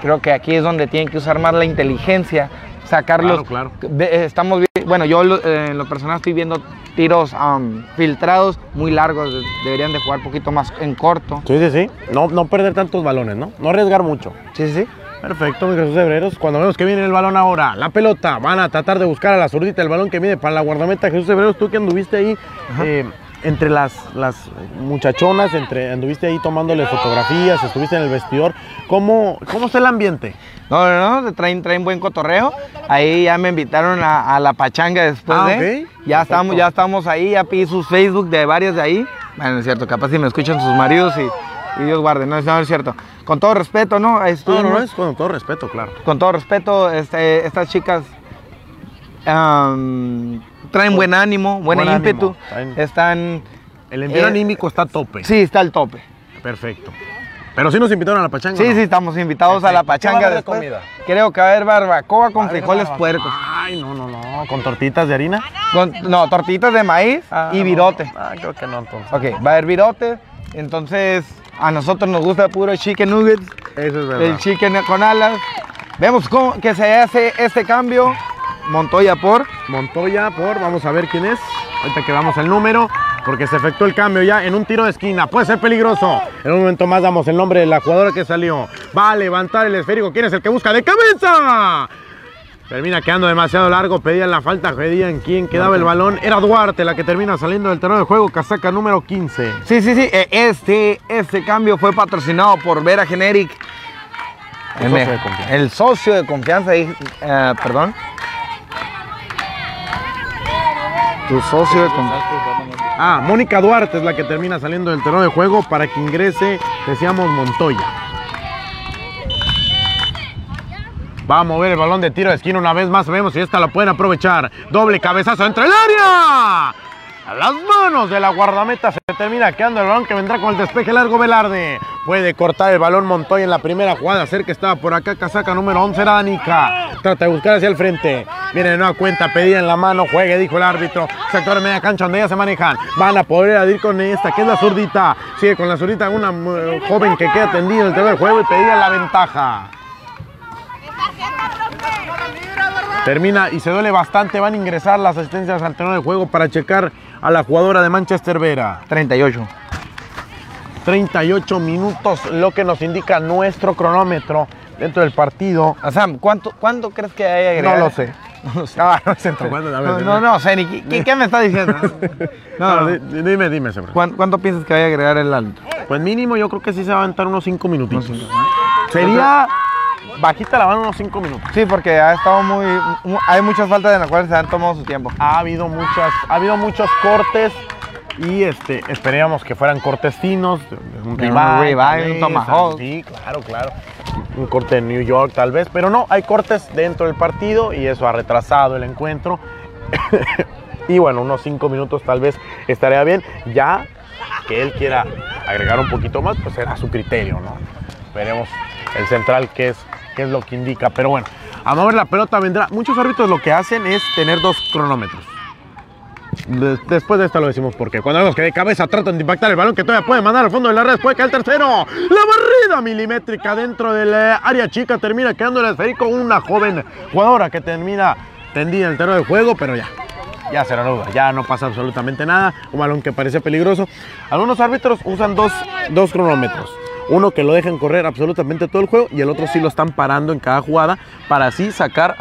creo que aquí es donde tienen que usar más la inteligencia, sacarlos. Claro, Ve- eh, Estamos bueno, yo eh, en lo personal estoy viendo tiros am, filtrados muy largos, de- deberían de jugar un poquito más en corto. Sí, sí, sí. No, no perder tantos balones, ¿no? No arriesgar mucho. Sí, sí. Perfecto, mi Jesús Hebreros. Cuando vemos que viene el balón ahora, la pelota, van a tratar de buscar a la zurdita el balón que viene para la guardameta. Jesús Hebreros, tú que anduviste ahí eh, entre las, las muchachonas, entre, anduviste ahí tomándole fotografías, estuviste en el vestidor. ¿Cómo, cómo está el ambiente? No, no, no, traen, traen buen cotorreo. Ahí ya me invitaron a, a la pachanga después Ah, de. Ya Perfecto. estamos, ya estamos ahí, ya pedí sus Facebook de varios de ahí. Bueno, es cierto, capaz si me escuchan sus maridos y, y Dios guarde, no, no, es cierto. Con todo respeto, ¿no? No, Estuvimos- no, no, es con todo respeto, claro. Con todo respeto, este, estas chicas traen buen ánimo, buen, Buen ímpetu. ánimo, traen- Están. El envío Eh, anímico está a tope. Sí, está al tope. Perfecto. Pero sí nos invitaron a la pachanga. Sí, ¿no? sí, estamos invitados a la Perfecto. ¿Qué va a pachanga haber de comida? Creo que va a haber barbacoa con frijoles barbacoa. puercos. Ay, no, no, no. Con tortitas de harina. Con- no, tortitas de maíz Ah, y no. virote. Ah, creo que no, entonces. Ok, va a haber virote. Entonces, a nosotros nos gusta puro chicken nuggets, Eso es verdad. el chicken con alas. Vemos cómo que se hace este cambio. Montoya por. Montoya por, vamos a ver quién es. Ahorita que damos el número, porque se efectuó el cambio ya en un tiro de esquina. Puede ser peligroso. En un momento más damos el nombre de la jugadora que salió. Va a levantar el esférico. ¿Quién es el que busca de cabeza? Termina quedando demasiado largo. Pedían la falta, pedían quién quedaba el balón. Era Duarte la que termina saliendo del terreno de juego. Casaca número 15. Sí, sí, sí. eh, Este, este cambio fue patrocinado por Vera Generic. El socio de confianza. El socio de confianza, eh, perdón. Tu socio de. Ah, Mónica Duarte es la que termina saliendo del terreno de juego para que ingrese, decíamos, Montoya. Va a mover el balón de tiro de esquina una vez más. Vemos si esta la pueden aprovechar. Doble cabezazo entre el área. A las manos de la guardameta se termina quedando el balón que vendrá con el despeje largo Velarde. Puede cortar el balón Montoya en la primera jugada. Cerca estaba por acá. Casaca número 11 era Danica. Trata de buscar hacia el frente. Viene de nueva cuenta. Pedía en la mano. Juegue, dijo el árbitro. Sector de media cancha donde ya se manejan. Van a poder adir con esta que es la zurdita. Sigue con la zurdita. Una eh, joven que queda tendida en el terreno de juego y pedía la ventaja. Termina y se duele bastante. Van a ingresar las asistencias al terreno de juego para checar a la jugadora de Manchester Vera. 38. 38 minutos, lo que nos indica nuestro cronómetro dentro del partido. Sam, ¿cuánto, ¿cuánto crees que hay No agregado? lo sé. No, sé. Ah, no sé, no, no, no sé, ni qué, qué me está diciendo. No, No, no. di- di- dime, dime, Sebra. ¿Cuán- ¿Cuánto piensas que vaya a agregar el alto? Pues mínimo yo creo que sí se va a aventar unos 5 minutitos. Sería bajita la mano unos 5 minutos. Sí, porque ha estado muy, mu- hay muchas faltas en las cuales se han tomado su tiempo. Ha habido muchas, ha habido muchos cortes y este esperábamos que fueran cortes finos, de- de un De un tomahawk. Sí, claro, claro. Un corte en New York tal vez, pero no, hay cortes dentro del partido y eso ha retrasado el encuentro. y bueno, unos 5 minutos tal vez estaría bien. Ya que él quiera agregar un poquito más, pues será su criterio, ¿no? Veremos el central qué es, qué es lo que indica. Pero bueno, a mover la pelota vendrá. Muchos árbitros lo que hacen es tener dos cronómetros. De- después de esto lo decimos porque cuando vemos que de cabeza tratan de impactar el balón que todavía puede mandar al fondo de la red, puede caer el tercero. La barrida milimétrica dentro del eh, área chica termina quedando el esférico. Una joven jugadora que termina tendida en el terreno de juego, pero ya. Ya será duda, ya no pasa absolutamente nada. Un balón que parece peligroso. Algunos árbitros usan dos, dos cronómetros. Uno que lo dejan correr absolutamente todo el juego y el otro sí lo están parando en cada jugada para así sacar.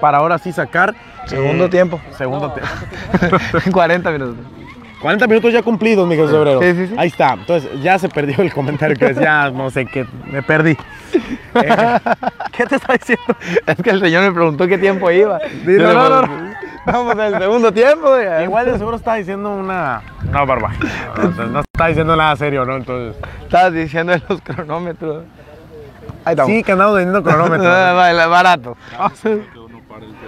Para ahora sí sacar. Segundo eh, tiempo. Segundo tiempo. 40 minutos. 40 minutos ya cumplidos, mi Febrero. Sí, sí, sí. Ahí está. Entonces ya se perdió el comentario que decía, no sé qué, me perdí. Eh, ¿Qué te está diciendo? Es que el señor me preguntó qué tiempo iba. Dile, no, no, no. Vamos el segundo tiempo. ya. Igual de seguro está diciendo una. No, barba. No, no está diciendo nada serio, ¿no? Entonces. Estabas diciendo de los cronómetros. Ahí estamos. Sí, que andamos vendiendo cronómetros. Barato.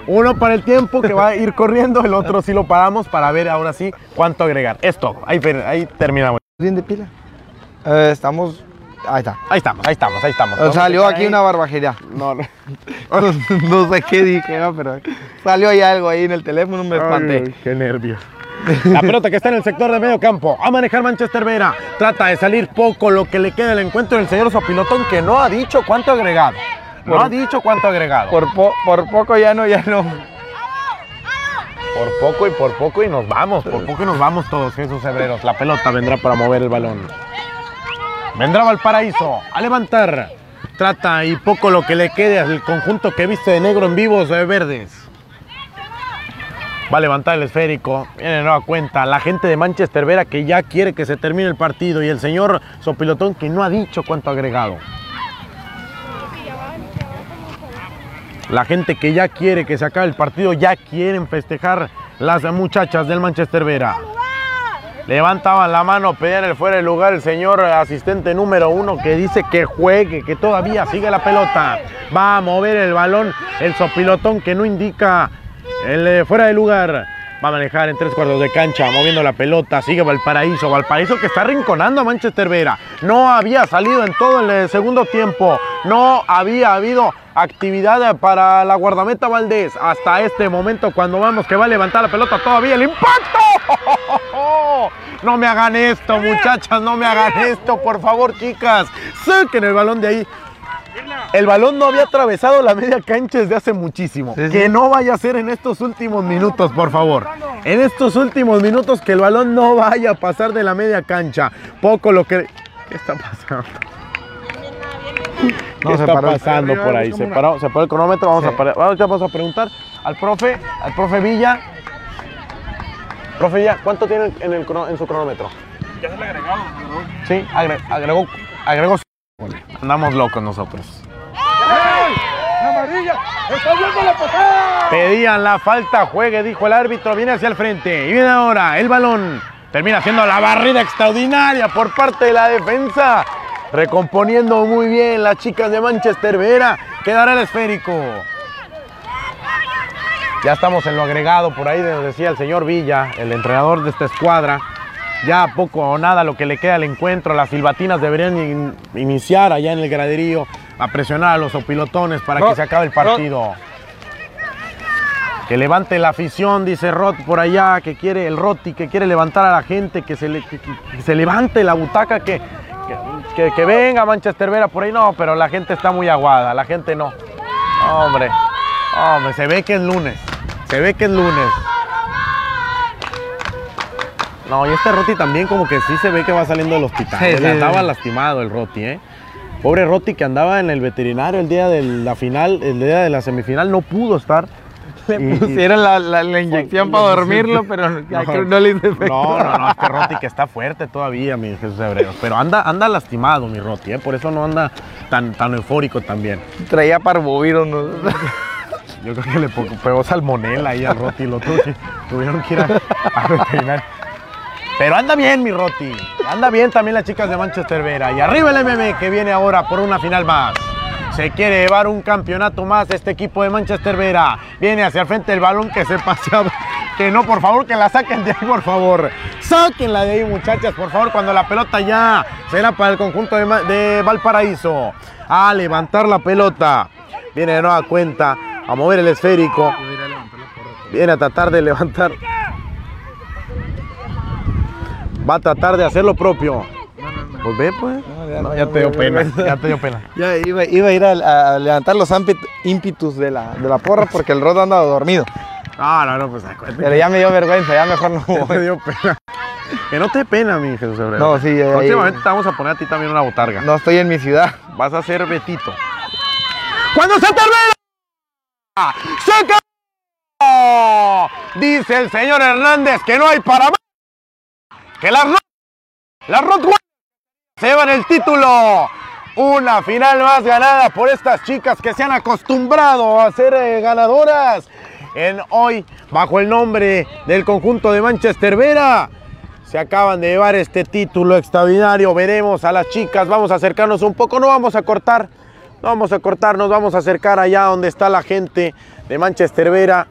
Uno para el tiempo que va a ir corriendo, el otro sí lo paramos para ver ahora sí cuánto agregar. Es todo. Ahí, ahí terminamos. ¿Bien de pila? Eh, estamos. Ahí está. Ahí estamos, ahí estamos, ahí estamos. Eh, Salió aquí una barbajería. No, no. no sé qué dije, no, pero salió ahí algo ahí en el teléfono, me espanté. Ay, qué nervios. La pelota que está en el sector de medio campo. A manejar Manchester Vera. Trata de salir poco lo que le queda del encuentro del señor Sopilotón, que no ha dicho cuánto agregado. No Por- ha dicho cuánto agregado. Por, po- por poco ya no, ya no. Por poco y por poco y nos vamos. Por poco y nos vamos todos, Jesús Hebreros. La pelota vendrá para mover el balón. Vendrá Valparaíso a levantar. Trata y poco lo que le quede al conjunto que viste de negro en vivos de verdes. Va a levantar el esférico. Viene de nueva cuenta. La gente de Manchester Vera que ya quiere que se termine el partido. Y el señor Sopilotón que no ha dicho cuánto ha agregado. La gente que ya quiere que se acabe el partido, ya quieren festejar las muchachas del Manchester Vera. Levantaban la mano, pedían el fuera de lugar el señor asistente número uno que dice que juegue, que todavía sigue la pelota. Va a mover el balón el sopilotón que no indica el eh, fuera de lugar. Va a manejar en tres cuartos de cancha, moviendo la pelota. Sigue Valparaíso. Valparaíso que está rinconando a Manchester Vera. No había salido en todo el eh, segundo tiempo. No había habido actividad para la guardameta Valdés. Hasta este momento, cuando vemos que va a levantar la pelota todavía, el impacto. No me hagan esto, muchachas, no me hagan esto, por favor, chicas. Saquen el balón de ahí. El balón no había atravesado la media cancha desde hace muchísimo. Sí, sí. Que no vaya a ser en estos últimos minutos, por favor. En estos últimos minutos que el balón no vaya a pasar de la media cancha. Poco lo que... ¿Qué está pasando? No, ¿Qué se está pasando por ahí? Se paró, se paró el cronómetro. Vamos Sí. a parar. Ahorita vamos a preguntar al profe, al profe Villa. Profe Villa, ¿cuánto tiene en, el, crono- en su cronómetro? Ya se le agregó. Sí, agre- agregó, agregó. Andamos locos nosotros. ¡Amarilla! ¡Está viendo la patada! Pedían la falta, juegue, dijo el árbitro, viene hacia el frente. Y viene ahora el balón. Termina siendo la barrida extraordinaria por parte de la defensa. Recomponiendo muy bien las chicas de Manchester Vera. Quedará el esférico. Ya estamos en lo agregado, por ahí nos decía el señor Villa, el entrenador de esta escuadra. Ya poco o nada lo que le queda al encuentro. Las silbatinas deberían in- iniciar allá en el graderío a presionar a los opilotones para que se acabe el partido. Que levante la afición, dice Rot por allá, que quiere el Roti, que quiere levantar a la gente, que se, le- que- que- que se levante la butaca, que, que, que- venga Manchester Vera por ahí. No, pero la gente está muy aguada, la gente no. No, hombre, hombre, se ve que es lunes, se ve que es lunes. No, y este Roti también como que sí se ve que va saliendo del hospital. Sí, sí, andaba sí. lastimado el Roti, ¿eh? Pobre Roti que andaba en el veterinario el día de la final, el día de la semifinal, no pudo estar. Le Y- y- pusieron la, la- la inyección para dormirlo, pero que no le hizo efecto. No, no, no, es que Roti que está fuerte todavía, mi Jesús Hebreos. Pero anda, anda lastimado, mi Roti, ¿eh? por eso no anda tan, tan eufórico también. Traía parvovirus. ¿no? Yo creo que le pegó salmonela ahí al Roti, lo tuvieron que ir a, a veterinar. Pero anda bien, mi Roti. Anda bien también las chicas de Manchester Vera. Y arriba el MM que viene ahora por una final más. Se quiere llevar un campeonato más este equipo de Manchester Vera. Viene hacia el frente el balón que se paseaba. Que no, por favor, que la saquen de ahí, por favor. Sáquenla de ahí, muchachas, por favor, cuando la pelota ya será para el conjunto de, de Valparaíso. A levantar la pelota. Viene de nueva cuenta a mover el esférico. Viene a tratar de levantar. Va a tratar de hacer lo propio. Pues ve, pues. No, ya te dio pena. Ya te dio pena. Ya iba, iba a ir a, a levantar los ímpetus de la, de la porra porque el Rod anda dormido. No, no, no, pues acuérdate. Pero ya me dio vergüenza, ya mejor no voy. dio pena. Que no te dé pena, mi Jesús. No, sí, eh, Próximamente te vamos a poner a ti también una botarga. No estoy en mi ciudad. Vas a ser Betito. ¡Cuando se termina! ¡Se acabó! Dice el señor Hernández que no hay para más. Que las Ro- las Rottweiler se llevan el título. Una final más ganada por estas chicas que se han acostumbrado a ser eh, ganadoras. En hoy, bajo el nombre del conjunto de Manchester Vera, se acaban de llevar este título extraordinario. Veremos a las chicas, vamos a acercarnos un poco, no vamos a cortar, no vamos a cortar, nos vamos a acercar allá donde está la gente de Manchester Vera.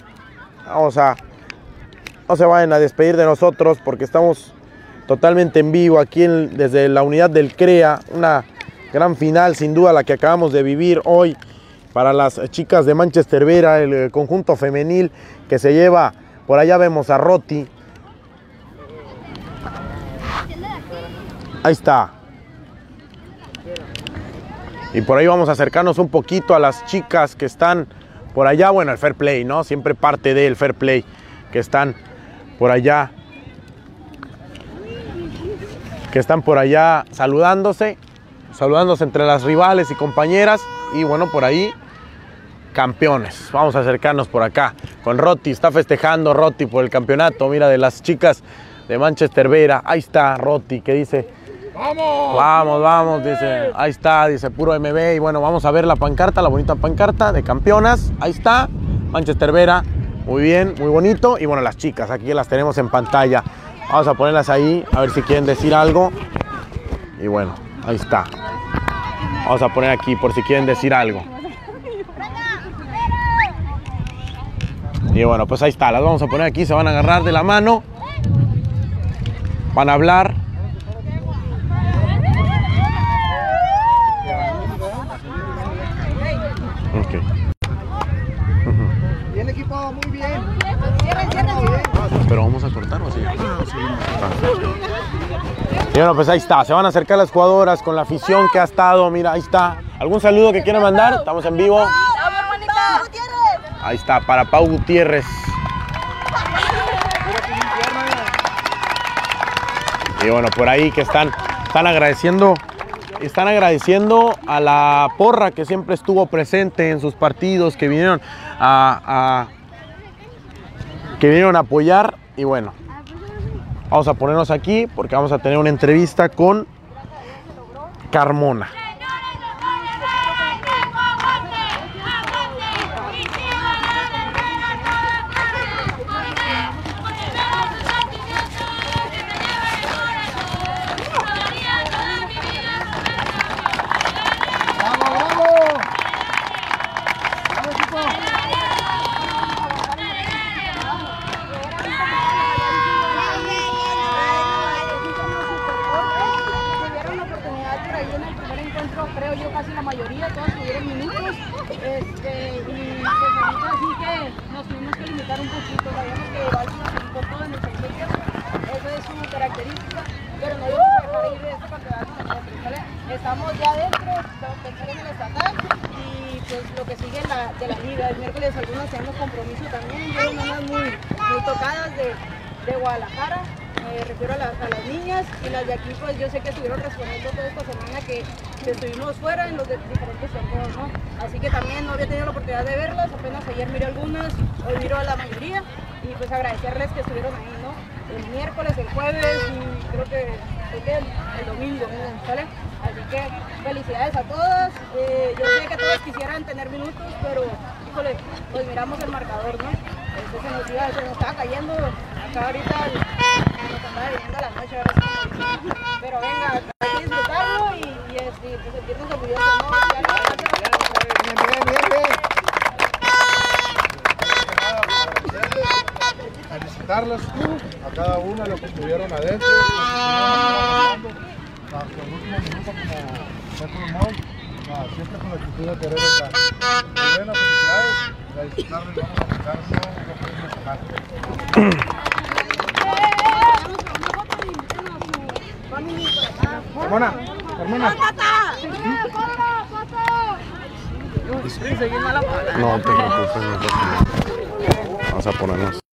Vamos a, no se vayan a despedir de nosotros porque estamos totalmente en vivo aquí desde la unidad del CREA, una gran final sin duda la que acabamos de vivir hoy para las chicas de Manchester Vera, el eh, conjunto femenil que se lleva, por allá vemos a Roti, Ahí está. Y por ahí vamos a acercarnos un poquito a las chicas que están por allá. Bueno, el fair play, ¿no? Siempre parte del fair play que están por allá. Que están por allá saludándose. Saludándose entre las rivales y compañeras. Y bueno, por ahí campeones. Vamos a acercarnos por acá con Roti. Está festejando Roti por el campeonato. Mira, de las chicas de Manchester Vera. Ahí está Roti que dice. ¡Vamos! Vamos, vamos, dice. Ahí está, dice puro MB. Y bueno, vamos a ver la pancarta, la bonita pancarta de campeonas. Ahí está, Manchester Vera. Muy bien, muy bonito. Y bueno, las chicas, aquí las tenemos en pantalla. Vamos a ponerlas ahí, a ver si quieren decir algo. Y bueno, ahí está. Vamos a poner aquí por si quieren decir algo. Y bueno, pues ahí está, las vamos a poner aquí, se van a agarrar de la mano. Van a hablar. Bien equipo, muy bien. Pero vamos a cortar. Y bueno, pues ahí está. Se van a acercar las jugadoras con la afición que ha estado. Mira, ahí está. ¿Algún saludo que quieran mandar? Estamos en vivo. Ahí está, para Pau Gutiérrez. Y bueno, por ahí que están, están agradeciendo, están agradeciendo a la porra que siempre estuvo presente en sus partidos, que vinieron a, a- que vinieron a apoyar. Y bueno, vamos a ponernos aquí porque vamos a tener una entrevista con Carmona. ¡Vamos, vamos! ¡Vamos, equipo! tuvieron la oportunidad por ahí en el primer encuentro, creo yo casi la mayoría, todos tuvieron minutos. Este, y pues ahorita sí que nos tuvimos que limitar un poquito, sabíamos que Val se nos un poco de nuestros medios, eso es su característica, pero no íbamos a dejar ir de este campeonato nosotros, ¿vale? Estamos ya dentro, estamos pensando en el estatal y pues lo que sigue en la, de la liga. El miércoles algunos tenemos compromiso también, yo unas muy, muy tocadas de, de Guadalajara me refiero a, la- a las niñas y las de aquí pues yo sé que estuvieron respondiendo toda esta semana que, que estuvimos fuera en los de- diferentes torneos, ¿no? Así que también no había tenido la oportunidad de verlas, apenas ayer miré algunas, hoy miro a la mayoría y pues agradecerles que estuvieron ahí, ¿no? El miércoles, el jueves y creo que fue que el, el domingo, ¿no? ¿Sale? Así que felicidades a todas, Eh, yo sé que todas quisieran tener minutos, pero híjole, pues miramos el marcador, ¿no? Este se nos iba, se nos estaba cayendo acá ahorita el- nos andaba viniendo la noche, ahora sí como dicen. Pero venga, hay que disfrutarlo y, y, este, y, pues sentirnos orgullosos, ¿no? Ya no alcanza la- Bien, bien, bien, bien. Felicitarlas a cada una de los que estuvieron adentro, hasta el último minuto como ah, siempre con la actitud de querer ganar. Bueno, felicidades. A disfrutarlo y vamos a empezar. No, no podemos dejar. Hermana, hermana. No te preocupes, no pasa nada. Vamos a ponernos.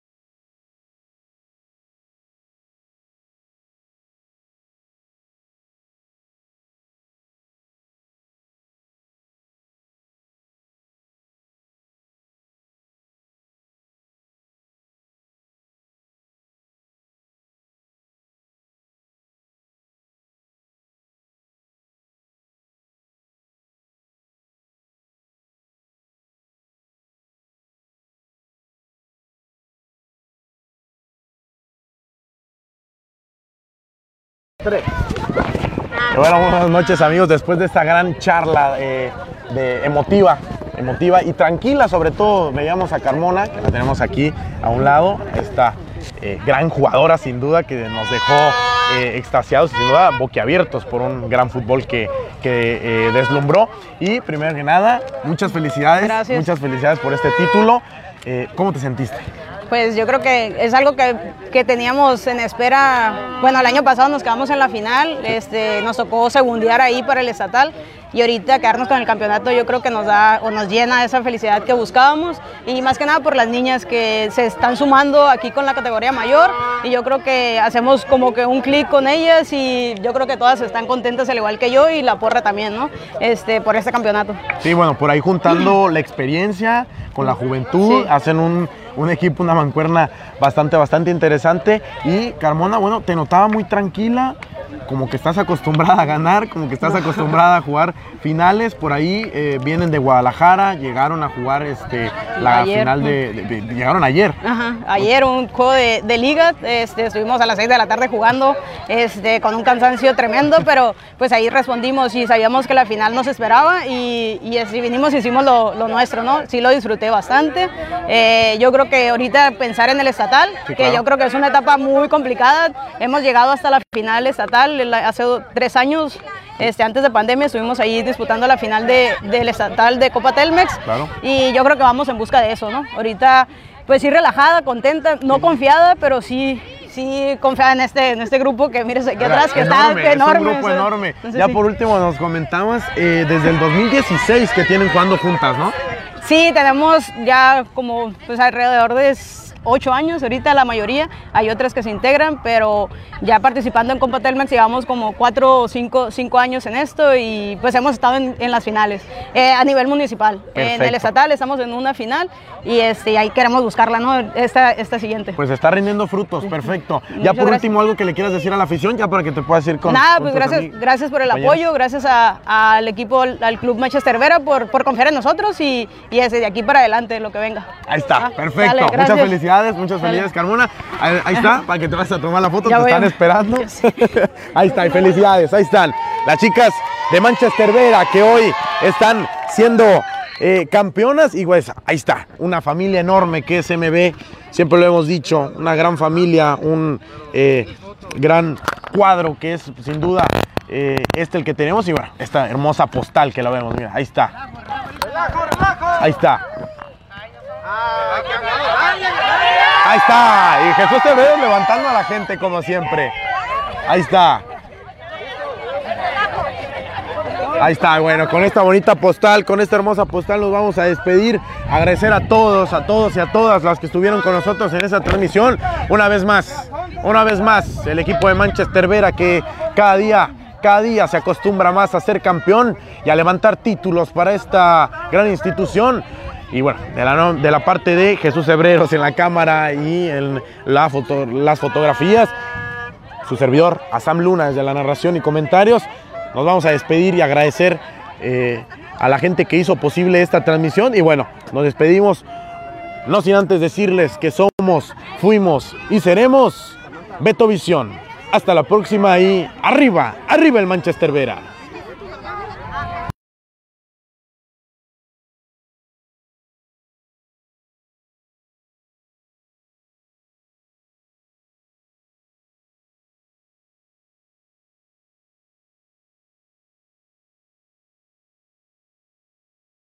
Bueno, buenas noches amigos, después de esta gran charla eh, de emotiva, emotiva y tranquila sobre todo, veíamos a Carmona, que la tenemos aquí a un lado, esta eh, gran jugadora sin duda que nos dejó eh, extasiados, sin duda boquiabiertos por un gran fútbol que, que deslumbró. Y primero que nada, muchas felicidades, Gracias. muchas felicidades por este título. ¿Cómo te sentiste? Pues yo creo que es algo que, que teníamos en espera. Bueno, el año pasado nos quedamos en la final, este, nos tocó segundear ahí para el estatal y ahorita quedarnos con el campeonato yo creo que nos da o nos llena esa felicidad que buscábamos y más que nada por las niñas que se están sumando aquí con la categoría mayor y yo creo que hacemos como que un clic con ellas y yo creo que todas están contentas al igual que yo y la porra también, ¿no? Este, por este campeonato. Sí, bueno, por ahí juntando la experiencia con la juventud, Sí. hacen un, un equipo, una mancuerna bastante, bastante interesante. Y Carmona, bueno, te notaba muy tranquila, como que estás acostumbrada a ganar, como que estás acostumbrada a jugar finales. Por ahí eh, vienen de Guadalajara, llegaron a jugar este, la Ayer. final de, de- de- Llegaron ayer. Ajá, ayer un juego de, de liga, este, estuvimos a las 6 de la tarde jugando este, con un cansancio tremendo, pero pues ahí respondimos y sabíamos que la final nos esperaba y, y así vinimos y hicimos lo, lo nuestro, ¿no? Sí lo disfruté bastante. Eh, yo creo que ahorita pensar en el estatal, Sí, que yo creo que es una etapa muy complicada, hemos llegado hasta la final estatal hace tres años. Este, antes de pandemia estuvimos ahí disputando la final de- del estatal de Copa Telmex Claro. y yo creo que vamos en busca de eso, ¿no? Ahorita, pues sí relajada, contenta, no confiada, pero sí, sí confiada en este, en este grupo que mires aquí atrás, que Enorme, está enorme. Es un grupo o sea, enorme. entonces ya sí. por último nos comentabas eh, desde el 2016 que tienen jugando juntas, ¿no? Sí, tenemos ya como pues, alrededor de ocho años, ahorita la mayoría, hay otras que se integran, pero ya participando en Copa Telmex llevamos como cuatro o cinco, cinco años en esto y pues hemos estado en, en las finales eh, a nivel municipal. En el estatal estamos en una final y este, ahí queremos buscarla, ¿no? Esta, esta siguiente. Pues está rindiendo frutos, perfecto. ya por gracias. último, algo que le quieras decir a la afición, ya para que te puedas ir con. Nada, con pues gracias, amigos, gracias por el apoyo, gracias al equipo, al Club Manchester Vera por, por confiar en nosotros y, y desde de aquí para adelante lo que venga. Ahí está, Ah, perfecto. dale, muchas gracias. Felicidades, muchas felicidades, Carmona. Ahí, ahí está, para que te vas a tomar la foto, Ya te a- están esperando. Ahí está, y felicidades, ahí están. Las chicas de Manchester Vera que hoy están siendo eh, campeonas y pues ahí está, una familia enorme que es MB, siempre lo hemos dicho, una gran familia, un eh, gran cuadro que es sin duda eh, este el que tenemos y bueno, esta hermosa postal que la vemos, mira, ahí está. Ahí está. Ahí está. Y Jesús Severo levantando a la gente como siempre. Ahí está. Ahí está, bueno, con esta bonita postal, con esta hermosa postal nos vamos a despedir. Agradecer a todos, a todos y a todas las que estuvieron con nosotros en esa transmisión. Una vez más, una vez más, el equipo de Manchester Vera que cada día, cada día se acostumbra más a ser campeón y a levantar títulos para esta gran institución. Y bueno, de la, de la parte de Jesús Hebreros en la cámara y en la foto- las fotografías, su servidor, Asam Luna, desde la narración y comentarios. Nos vamos a despedir y agradecer eh, a la gente que hizo posible esta transmisión. Y bueno, nos despedimos, no sin antes decirles que somos, fuimos y seremos Beto Visión. Hasta la próxima y arriba, arriba el Manchester Vera.